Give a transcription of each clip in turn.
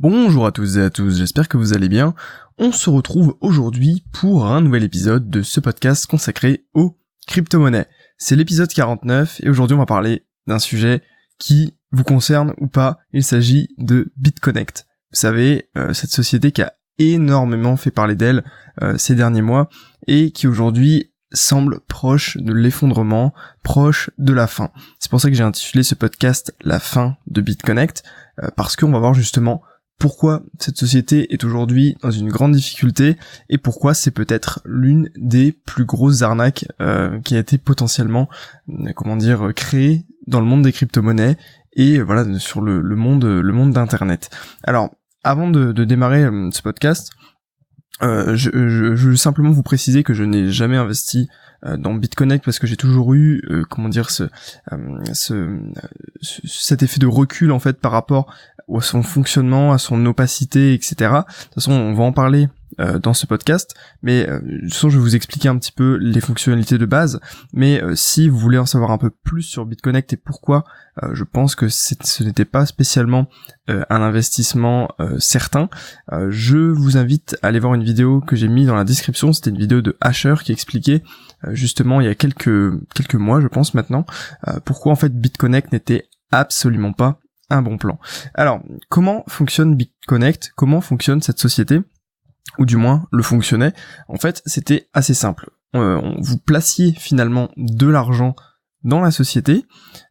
Bonjour à tous et à tous, j'espère que vous allez bien. On se retrouve aujourd'hui pour un nouvel épisode de ce podcast consacré aux crypto-monnaies. C'est l'épisode 49 et aujourd'hui on va parler d'un sujet qui vous concerne ou pas. Il s'agit de BitConnect. Vous savez, euh, cette société qui a énormément fait parler d'elle euh, ces derniers mois et qui aujourd'hui semble proche de l'effondrement, proche de la fin. C'est pour ça que j'ai intitulé ce podcast La fin de BitConnect, euh, parce qu'on va voir justement pourquoi cette société est aujourd'hui dans une grande difficulté et pourquoi c'est peut-être l'une des plus grosses arnaques euh, qui a été potentiellement, euh, comment dire, créée dans le monde des crypto-monnaies et voilà sur le, monde, le monde d'internet. Alors, avant de, démarrer euh, ce podcast, je, veux simplement vous préciser que je n'ai jamais investi dans BitConnect parce que j'ai toujours eu comment dire ce, ce, cet effet de recul en fait par rapport à son fonctionnement, à son opacité, etc. De toute façon, on va en parler euh, dans ce podcast, mais euh, de toute façon, je vais vous expliquer un petit peu les fonctionnalités de base. Mais euh, si vous voulez en savoir un peu plus sur BitConnect et pourquoi je pense que ce n'était pas spécialement un investissement certain, je vous invite à aller voir une vidéo que j'ai mis dans la description. C'était une vidéo de Asher qui expliquait justement il y a quelques mois, je pense maintenant, pourquoi en fait BitConnect n'était absolument pas un bon plan. Alors, comment fonctionne BitConnect? Comment fonctionne cette société? Ou du moins, le fonctionnait? En fait, c'était assez simple. Euh, vous placiez finalement de l'argent dans la société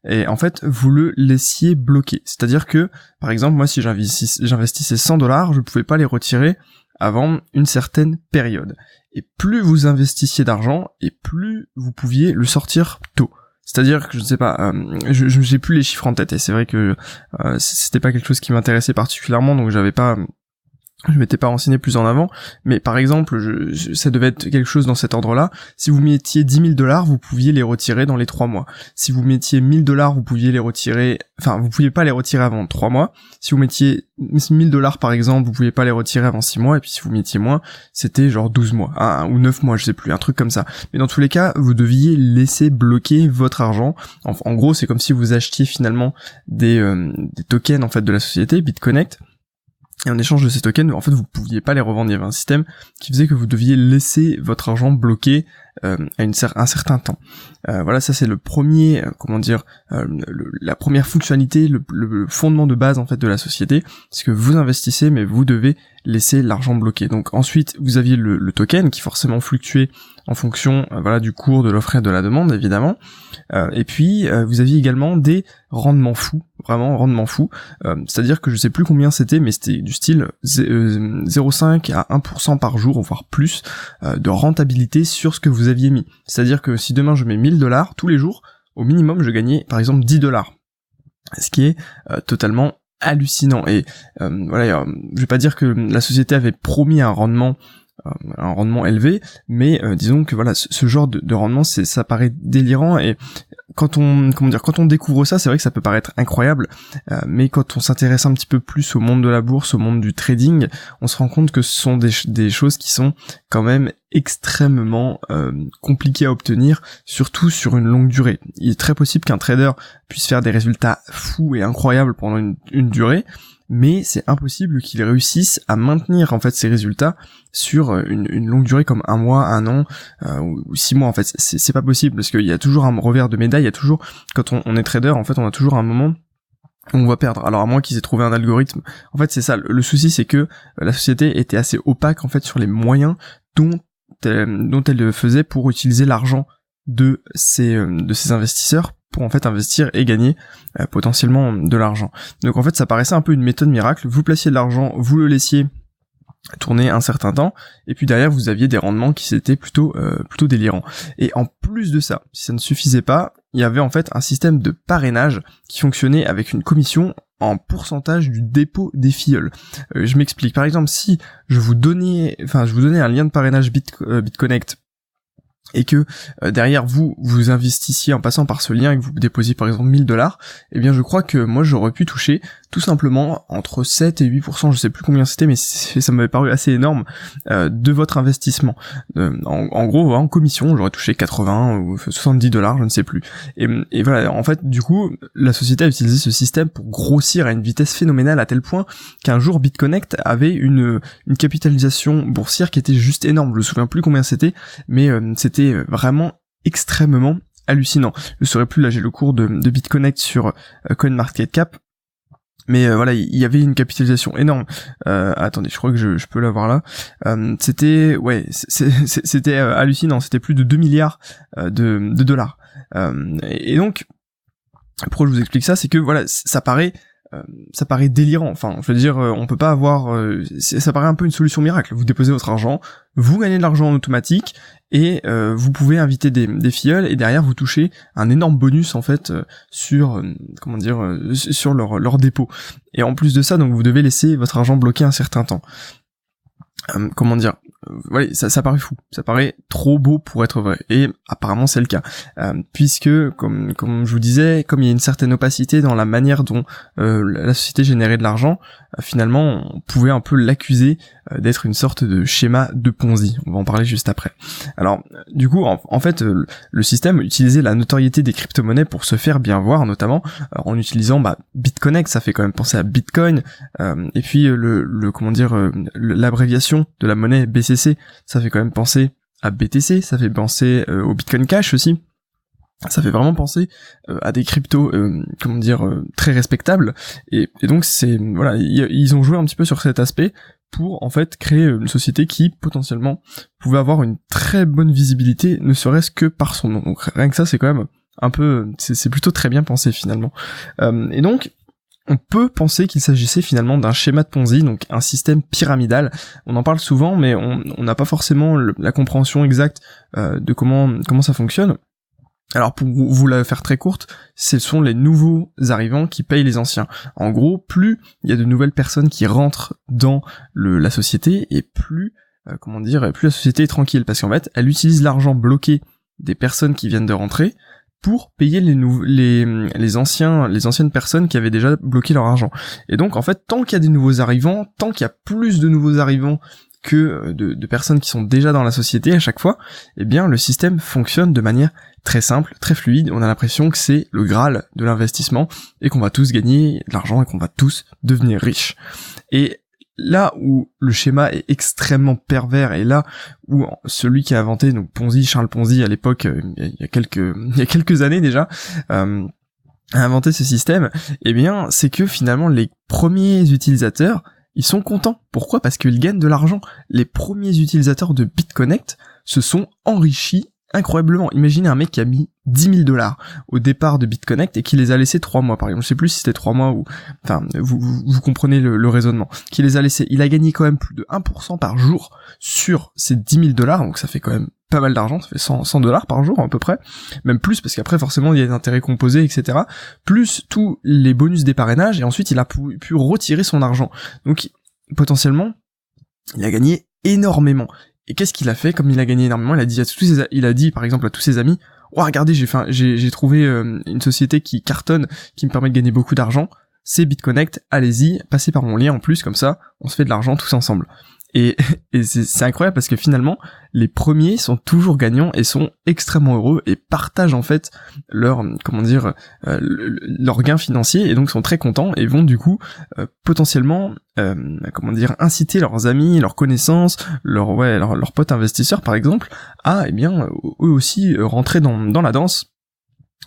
et en fait vous le laissiez bloquer. C'est-à-dire que par exemple moi si j'investissais 100 dollars je pouvais pas les retirer avant une certaine période. Et plus vous investissiez d'argent et plus vous pouviez le sortir tôt. C'est-à-dire que je ne sais pas, euh, je j'ai plus les chiffres en tête et c'est vrai que euh, c'était pas quelque chose qui m'intéressait particulièrement donc j'avais pas je m'étais pas renseigné plus en avant, mais par exemple, ça devait être quelque chose dans cet ordre-là. Si vous mettiez 10 000 dollars, vous pouviez les retirer dans les 3 mois. Si vous mettiez 1000 dollars, vous pouviez les retirer, enfin, vous pouviez pas les retirer avant 3 mois. Si vous mettiez 1000 dollars par exemple, vous pouviez pas les retirer avant 6 mois, et puis si vous mettiez moins, c'était genre 12 mois, ou 9 mois, je sais plus, un truc comme ça. Mais dans tous les cas, vous deviez laisser bloquer votre argent. En, gros, c'est comme si vous achetiez finalement des, euh, des tokens en fait de la société, BitConnect, et en échange de ces tokens, en fait, vous pouviez pas les revendre. Il y avait un système qui faisait que vous deviez laisser votre argent bloqué euh, à une un certain temps. Euh, voilà, ça c'est le premier, euh, comment dire, la première fonctionnalité, le, le, fondement de base en fait de la société, c'est que vous investissez, mais vous devez laisser l'argent bloqué. Donc ensuite, vous aviez le, le, token qui forcément fluctuait en fonction, voilà, du cours de l'offre et de la demande, évidemment. et puis, vous aviez également des rendements fous, vraiment rendements fous. C'est-à-dire que je sais plus combien c'était, mais c'était du style 0,5 à 1% par jour, voire plus, de rentabilité sur ce que vous aviez mis. C'est-à-dire que si demain je mets 1000 dollars tous les jours, au minimum je gagnais par exemple 10 dollars. Ce qui est euh, totalement hallucinant. Et euh, voilà, je vais pas dire que la société avait promis un rendement euh, un rendement élevé, mais disons que voilà, ce, genre de, de rendement, c'est ça paraît délirant et quand on comment dire quand on découvre ça, c'est vrai que ça peut paraître incroyable, euh, mais quand on s'intéresse un petit peu plus au monde de la bourse, au monde du trading, on se rend compte que ce sont des, choses qui sont quand même extrêmement euh, compliquées à obtenir, surtout sur une longue durée. Il est très possible qu'un trader puisse faire des résultats fous et incroyables pendant une durée, mais c'est impossible qu'ils réussissent à maintenir en fait ces résultats sur euh, une, longue durée comme un mois, un an euh, ou six mois en fait. C'est pas possible parce qu'il y a toujours un revers de médaille, il y a toujours quand on, est trader en fait on a toujours un moment où on va perdre. Alors à moins qu'ils aient trouvé un algorithme. En fait c'est ça. Le, souci c'est que euh, la société était assez opaque en fait sur les moyens dont elle, dont elle faisait pour utiliser l'argent de ces de ces investisseurs pour en fait investir et gagner euh, potentiellement de l'argent. Donc en fait ça paraissait un peu une méthode miracle, vous placiez de l'argent, vous le laissiez tourner un certain temps et puis derrière vous aviez des rendements qui étaient plutôt euh, plutôt délirants et en plus de ça si ça ne suffisait pas il y avait en fait un système de parrainage qui fonctionnait avec une commission en pourcentage du dépôt des filleuls. Euh, je m'explique. Par exemple, si je vous donnais, enfin, je vous donnais un lien de parrainage Bit, BitConnect et que euh, derrière vous vous investissiez en passant par ce lien et que vous déposiez par exemple 1000 dollars, eh bien je crois que moi j'aurais pu toucher tout simplement entre 7 et 8%, je sais plus combien c'était, mais ça m'avait paru assez énorme, euh, de votre investissement. en, gros, en commission, j'aurais touché 80 ou 70 dollars, je ne sais plus. Et, voilà, en fait, du coup, la société a utilisé ce système pour grossir à une vitesse phénoménale à tel point qu'un jour BitConnect avait une, une capitalisation boursière qui était juste énorme. Je me souviens plus combien c'était, mais euh, c'était vraiment extrêmement hallucinant. Je saurais plus, là j'ai le cours de, de BitConnect sur euh, CoinMarketCap, mais euh, voilà, il y avait une capitalisation énorme. Euh, attendez, je crois que je, peux l'avoir là. Euh, c'était ouais, c'était hallucinant. C'était plus de 2 milliards de, de dollars. Et, donc, pourquoi je vous explique ça, c'est que voilà, ça paraît ça paraît délirant. Enfin, je veux dire, euh, on peut pas avoir. Euh, ça paraît un peu une solution miracle. Vous déposez votre argent, vous gagnez de l'argent en automatique et vous pouvez inviter des, des filleuls et derrière vous touchez un énorme bonus en fait sur comment dire sur leur leur dépôt. Et en plus de ça, donc vous devez laisser votre argent bloqué un certain temps. comment dire ouais, ça, ça paraît fou, ça paraît trop beau pour être vrai, et apparemment c'est le cas, euh, puisque comme comme je vous disais, comme il y a une certaine opacité dans la manière dont euh, la société générait de l'argent, euh, finalement on pouvait un peu l'accuser d'être une sorte de schéma de Ponzi. On va en parler juste après. Alors du coup, en, fait, le système utilisait la notoriété des crypto-monnaies pour se faire bien voir, notamment en utilisant bah, BitConnect, ça fait quand même penser à Bitcoin, et puis le, le comment dire l'abréviation de la monnaie BCC ça fait quand même penser à BTC, ça fait penser euh, au Bitcoin Cash aussi. Ça fait vraiment penser euh, à des cryptos, euh, comment dire, très respectables. Et, donc c'est voilà, ils ont joué un petit peu sur cet aspect pour en fait créer une société qui potentiellement pouvait avoir une très bonne visibilité, ne serait-ce que par son nom. Donc rien que ça, c'est quand même un peu, c'est plutôt très bien pensé finalement. et donc on peut penser qu'il s'agissait finalement d'un schéma de Ponzi, donc un système pyramidal. On en parle souvent, mais on n'a pas forcément la compréhension exacte euh, de comment ça fonctionne. Alors pour vous la faire très courte, ce sont les nouveaux arrivants qui payent les anciens. En gros, plus il y a de nouvelles personnes qui rentrent dans la société, et plus euh, comment dire, plus la société est tranquille, parce qu'en fait, elle utilise l'argent bloqué des personnes qui viennent de rentrer pour payer les, les, les anciens les anciennes personnes qui avaient déjà bloqué leur argent. Et donc en fait, tant qu'il y a des nouveaux arrivants, tant qu'il y a plus de nouveaux arrivants que euh, de, personnes qui sont déjà dans la société à chaque fois, eh bien le système fonctionne de manière très simple, très fluide. On a l'impression que c'est le graal de l'investissement et qu'on va tous gagner de l'argent et qu'on va tous devenir riches. Et là où le schéma est extrêmement pervers et là où celui qui a inventé donc Ponzi, Charles Ponzi à l'époque, euh, il y a quelques années déjà, euh, a inventé ce système, eh bien c'est que finalement les premiers utilisateurs ils sont contents. Pourquoi? Parce qu'ils gagnent de l'argent. Les premiers utilisateurs de BitConnect se sont enrichis incroyablement. Imaginez un mec qui a mis 10 000 dollars au départ de BitConnect et qui les a laissés 3 mois par exemple. Je sais plus si c'était 3 mois ou... Enfin, vous, vous, comprenez le, raisonnement. Qui les a laissés. Il a gagné quand même plus de 1% par jour sur ces 10 000 dollars, donc ça fait quand même pas mal d'argent, ça fait 100 dollars par jour à peu près, même plus parce qu'après forcément il y a des intérêts composés, etc. Plus tous les bonus des parrainages et ensuite il a pu, pu retirer son argent. Donc potentiellement il a gagné énormément. Et qu'est-ce qu'il a fait? Comme il a gagné énormément, il a dit à tous ses, il a dit par exemple à tous ses amis, oh regardez, j'ai j'ai, trouvé euh, une société qui cartonne, qui me permet de gagner beaucoup d'argent. C'est BitConnect, allez-y, passez par mon lien en plus, comme ça, on se fait de l'argent tous ensemble. Et, c'est incroyable parce que finalement, les premiers sont toujours gagnants et sont extrêmement heureux et partagent en fait leur, comment dire, euh, leur gain financier et donc sont très contents et vont du coup euh, potentiellement, euh, comment dire, inciter leurs amis, leurs connaissances, leurs ouais, leurs, potes investisseurs par exemple, à eh bien eux aussi rentrer dans, dans la danse.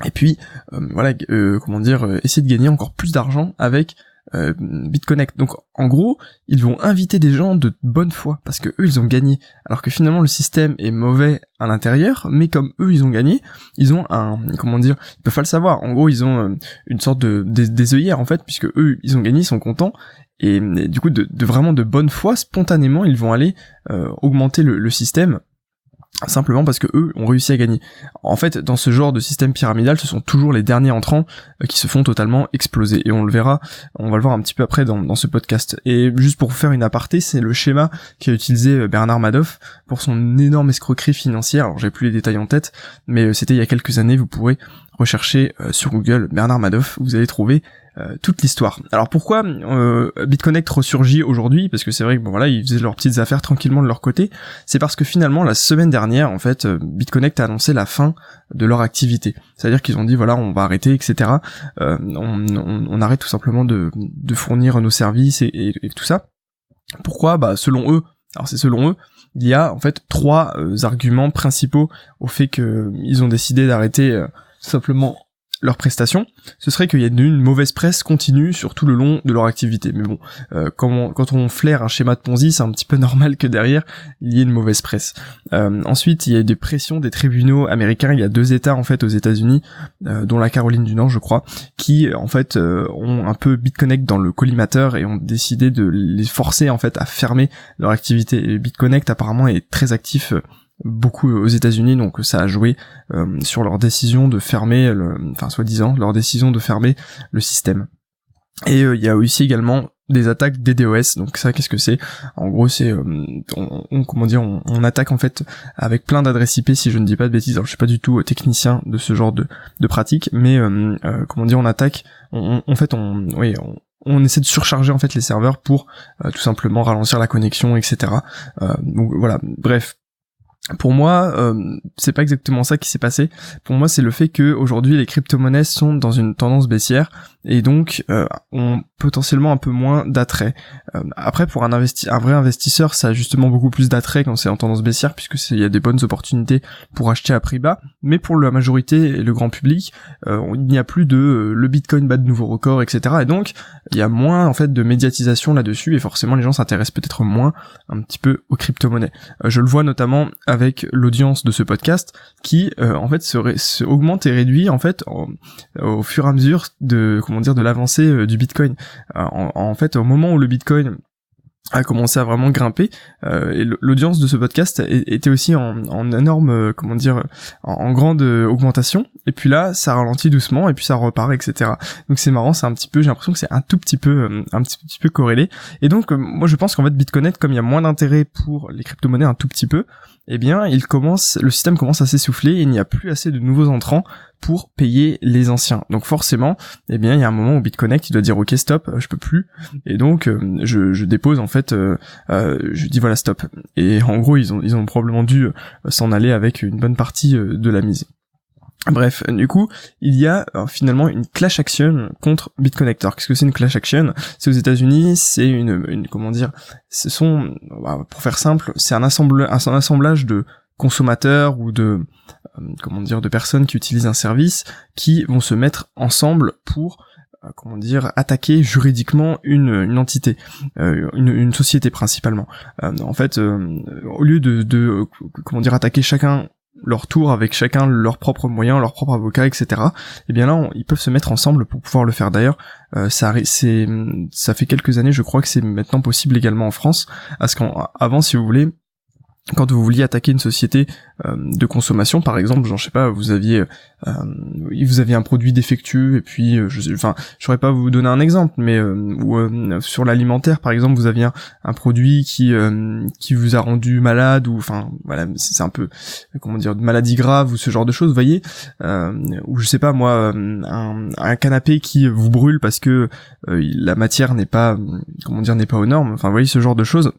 Et puis voilà, comment dire, essayer de gagner encore plus d'argent avec euh, BitConnect. Donc en gros, ils vont inviter des gens de bonne foi parce que eux ils ont gagné, alors que finalement le système est mauvais à l'intérieur, mais comme eux ils ont gagné, ils ont un comment dire, ils peuvent pas le savoir. En gros, ils ont euh, une sorte de des, œillères en fait, puisque eux ils ont gagné, ils sont contents. Et, du coup, de, vraiment de bonne foi, spontanément, ils vont aller euh, augmenter le, le système simplement parce que eux ont réussi à gagner. En fait, dans ce genre de système pyramidal, ce sont toujours les derniers entrants euh, qui se font totalement exploser. Et on le verra, on va le voir un petit peu après dans, ce podcast. Et juste pour faire une aparté, c'est le schéma qu'a utilisé euh, Bernard Madoff pour son énorme escroquerie financière. Alors j'ai plus les détails en tête, mais euh, c'était il y a quelques années, vous pourrez recherchez sur Google Bernard Madoff, vous allez trouver euh, toute l'histoire. Alors pourquoi euh, BitConnect ressurgit aujourd'hui? Parce que c'est vrai que bon voilà, ils faisaient leurs petites affaires tranquillement de leur côté. C'est parce que finalement la semaine dernière, en fait, euh, BitConnect a annoncé la fin de leur activité. C'est-à-dire qu'ils ont dit voilà, on va arrêter, etc. Euh, on, on, arrête tout simplement de, de fournir nos services et, et, tout ça. Pourquoi? Bah selon eux. Alors c'est selon eux, il y a en fait trois arguments principaux au fait que ils ont décidé d'arrêter simplement leurs prestations, ce serait qu'il y ait une mauvaise presse continue sur tout le long de leur activité. Mais bon, euh, quand, on, flaire un schéma de Ponzi, c'est un petit peu normal que derrière, il y ait une mauvaise presse. Euh, ensuite, il y a des pressions des tribunaux américains. Il y a deux États, en fait, aux États-Unis, euh, dont la Caroline du Nord, je crois, qui, en fait, ont un peu BitConnect dans le collimateur et ont décidé de les forcer, en fait, à fermer leur activité. Et BitConnect, apparemment, est très actif beaucoup aux États-Unis, donc ça a joué euh, sur leur décision de fermer, le, enfin soi-disant leur décision de fermer le système. Et euh, il y a aussi également des attaques DDoS. Donc ça, qu'est-ce que c'est? En gros, c'est euh, on, comment dire, on, attaque en fait avec plein d'adresses IP. Si je ne dis pas de bêtises, alors je suis pas du tout technicien de ce genre de, de pratique, mais comment dire, on attaque. en fait, on, oui, on, essaie de surcharger en fait les serveurs pour tout simplement ralentir la connexion, etc. donc voilà. Bref, pour moi, euh, c'est pas exactement ça qui s'est passé. Pour moi, c'est le fait que aujourd'hui les crypto-monnaies sont dans une tendance baissière et donc euh, ont potentiellement un peu moins d'attrait. Euh, après, pour un, investi un vrai investisseur, ça a justement beaucoup plus d'attrait quand c'est en tendance baissière puisque il y a des bonnes opportunités pour acheter à prix bas. Mais pour la majorité et le grand public, il n'y a plus de le Bitcoin bat de nouveaux records, etc. Et donc, il y a moins en fait de médiatisation là-dessus et forcément les gens s'intéressent peut-être moins un petit peu aux crypto-monnaies. je le vois notamment avec l'audience de ce podcast qui en fait se, augmente et réduit en fait au fur et à mesure de comment dire de l'avancée euh, du Bitcoin. Euh, en, fait, au moment où le Bitcoin a commencé à vraiment grimper euh, et l'audience de ce podcast était aussi en, énorme comment dire en, grande augmentation. Et puis là ça ralentit doucement et puis ça repart etc donc c'est marrant c'est un petit peu j'ai l'impression que c'est un tout petit peu un petit, peu corrélé. Et donc moi je pense qu'en fait Bitcoin comme il y a moins d'intérêt pour les crypto-monnaies un tout petit peu eh bien il commence le système commence à s'essouffler et il n'y a plus assez de nouveaux entrants pour payer les anciens. Donc forcément, eh bien, il y a un moment où BitConnect il doit dire ok stop, je peux plus, et donc euh, je, dépose en fait, euh, euh, je dis voilà stop. Et en gros, ils ont ils ont probablement dû s'en aller avec une bonne partie de la mise. Bref, du coup, il y a finalement une clash action contre BitConnector. Qu'est-ce que c'est une clash action? C'est aux États-Unis, c'est une, une, comment dire, ce sont, bah, pour faire simple, c'est un, assemblage de consommateurs ou de euh, comment dire de personnes qui utilisent un service qui vont se mettre ensemble pour euh, comment dire attaquer juridiquement une, entité euh, une, une, société principalement en fait au lieu de, de comment dire attaquer chacun leur tour avec chacun leurs propres moyens, leurs propres avocats, etc. Et eh bien là, ils peuvent se mettre ensemble pour pouvoir le faire. D'ailleurs, ça, c'est, ça fait quelques années, je crois que c'est maintenant possible également en France. Parce qu'avant, si vous voulez, quand vous vouliez attaquer une société euh, de consommation, par exemple, genre je sais pas, vous aviez euh, vous aviez un produit défectueux et puis euh, je enfin je saurais pas vous donner un exemple, mais euh, ou sur l'alimentaire par exemple, vous aviez un, produit qui qui vous a rendu malade ou enfin voilà c'est un peu comment dire de maladie grave ou ce genre de choses, vous voyez, ou je sais pas moi un, un canapé qui vous brûle parce que la matière n'est pas comment dire n'est pas aux normes, enfin vous voyez ce genre de choses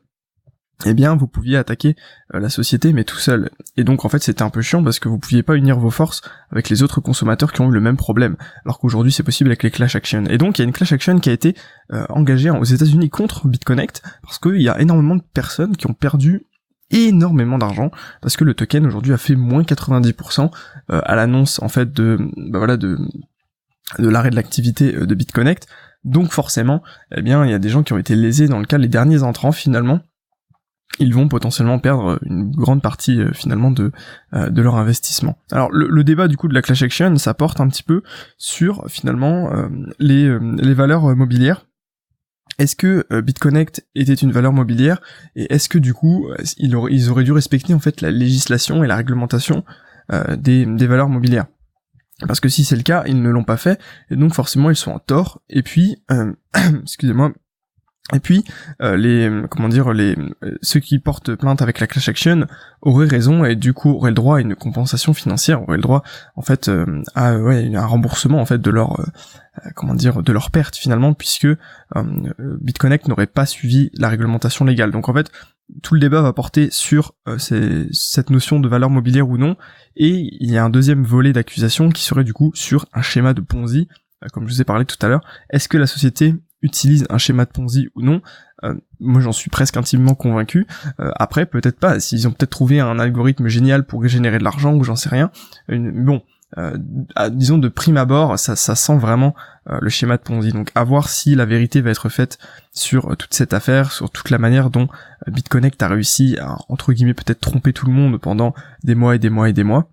eh bien vous pouviez attaquer euh, la société mais tout seul. Et donc en fait c'était un peu chiant parce que vous pouviez pas unir vos forces avec les autres consommateurs qui ont eu le même problème. Alors qu'aujourd'hui c'est possible avec les clash action. Et donc il y a une clash action qui a été euh, engagée aux États-Unis contre BitConnect parce qu'il y a énormément de personnes qui ont perdu énormément d'argent parce que le token aujourd'hui a fait moins 90% euh, à l'annonce en fait de bah voilà de de l'arrêt de l'activité de BitConnect. Donc forcément, eh bien, il y a des gens qui ont été lésés dans le cas des derniers entrants finalement ils vont potentiellement perdre une grande partie euh, finalement de euh, de leur investissement. Alors le, débat du coup de la clash action, ça porte un petit peu sur finalement euh, les les valeurs mobilières. Est-ce que BitConnect était une valeur mobilière et est-ce que du coup ils auraient, ils auraient dû respecter en fait la législation et la réglementation des, des valeurs mobilières? Parce que si c'est le cas, ils ne l'ont pas fait, et donc forcément ils sont en tort, et puis, excusez-moi, Et puis euh, les comment dire les ceux qui portent plainte avec la clash action auraient raison et du coup auraient le droit à une compensation financière, auraient le droit en fait euh, à un remboursement en fait de leur euh, comment dire de leur perte finalement puisque BitConnect n'aurait pas suivi la réglementation légale. Donc en fait tout le débat va porter sur cette notion de valeur mobilière ou non et il y a un deuxième volet d'accusation qui serait du coup sur un schéma de Ponzi comme je vous ai parlé tout à l'heure, est-ce que la société utilise un schéma de Ponzi ou non. Euh, moi j'en suis presque intimement convaincu. Euh, après peut-être pas, s'ils ont peut-être trouvé un algorithme génial pour générer de l'argent ou j'en sais rien. bon, euh, disons de prime abord, ça, ça sent vraiment le schéma de Ponzi. Donc à voir si la vérité va être faite sur toute cette affaire, sur toute la manière dont BitConnect a réussi à entre guillemets peut-être tromper tout le monde pendant des mois et des mois et des mois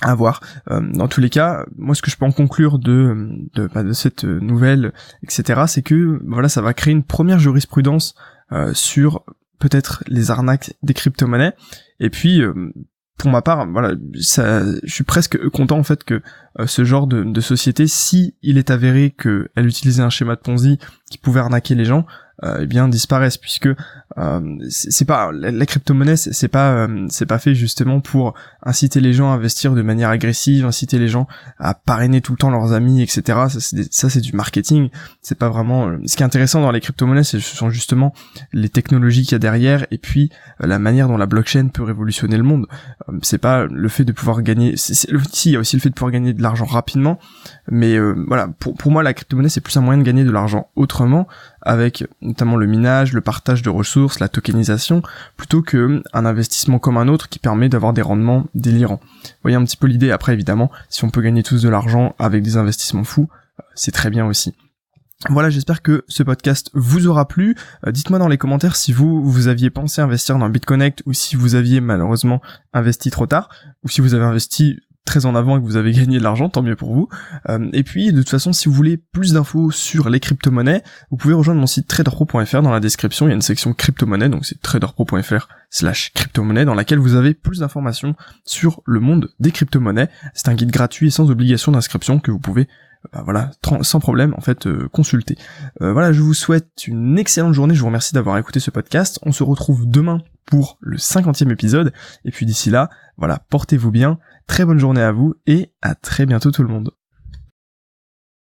à voir. Euh, dans tous les cas, moi ce que je peux en conclure de de, bah, de cette nouvelle, etc., c'est que voilà, ça va créer une première jurisprudence euh, sur peut-être les arnaques des crypto-monnaies. Et puis euh, pour ma part, voilà, ça, je suis presque content en fait que ce genre de, de société, si il est avéré qu'elle utilisait un schéma de Ponzi qui pouvait arnaquer les gens, euh, eh bien disparaissent puisque euh, c'est pas la, crypto-monnaie c'est pas euh, c'est pas fait justement pour inciter les gens à investir de manière agressive inciter les gens à parrainer tout le temps leurs amis etc ça c'est du marketing. C'est pas vraiment ce qui est intéressant dans les crypto-monnaies ce sont justement les technologies qu'il y a derrière et puis la manière dont la blockchain peut révolutionner le monde. C'est pas le fait de pouvoir gagner si il y a aussi le fait de pouvoir gagner de l'argent rapidement mais voilà. Pour pour moi la crypto-monnaie c'est plus un moyen de gagner de l'argent autrement avec notamment le minage, le partage de ressources, la tokenisation, plutôt que un investissement comme un autre qui permet d'avoir des rendements délirants. Voyez un petit peu l'idée, après évidemment, si on peut gagner tous de l'argent avec des investissements fous, c'est très bien aussi. Voilà, j'espère que ce podcast vous aura plu. Euh, dites-moi dans les commentaires si vous, vous aviez pensé investir dans BitConnect ou si vous aviez malheureusement investi trop tard ou si vous avez investi très en avant et que vous avez gagné de l'argent, tant mieux pour vous. Euh, et puis, de toute façon, si vous voulez plus d'infos sur les crypto-monnaies, vous pouvez rejoindre mon site traderpro.fr. Dans la description, il y a une section crypto-monnaie, donc c'est traderpro.fr slash crypto-monnaie, dans laquelle vous avez plus d'informations sur le monde des crypto-monnaies. C'est un guide gratuit et sans obligation d'inscription que vous pouvez bah voilà, sans problème en fait euh, consulter. Euh, voilà, je vous souhaite une excellente journée, je vous remercie d'avoir écouté ce podcast. On se retrouve demain pour le cinquantième épisode, et puis d'ici là, voilà, portez-vous bien, Très bonne journée à vous et à très bientôt tout le monde.